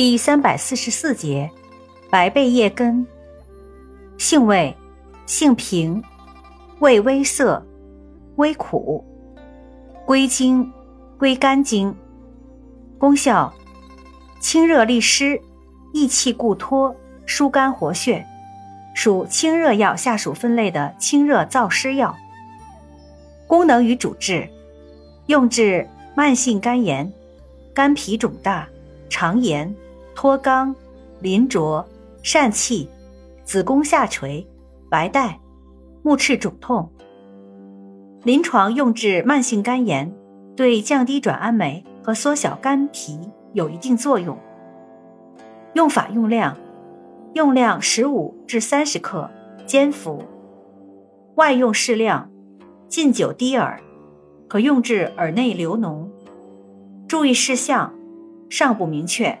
第三百四十四节，白贝叶根。性味，性平，味微涩，微苦，归经，归肝经。功效，清热利湿，益气固脱，疏肝活血，属清热药下属分类的清热燥湿药。功能与主治，用治慢性肝炎、肝脾肿大、肠炎、脱肛、淋浊、疝气。子宫下垂、白带、目赤肿痛。临床用治慢性肝炎，对降低转氨酶和缩小肝脾有一定作用。用法用量：用量十五至三十克，煎服。外用适量，浸酒滴耳，可用治耳内流脓。注意事项尚不明确。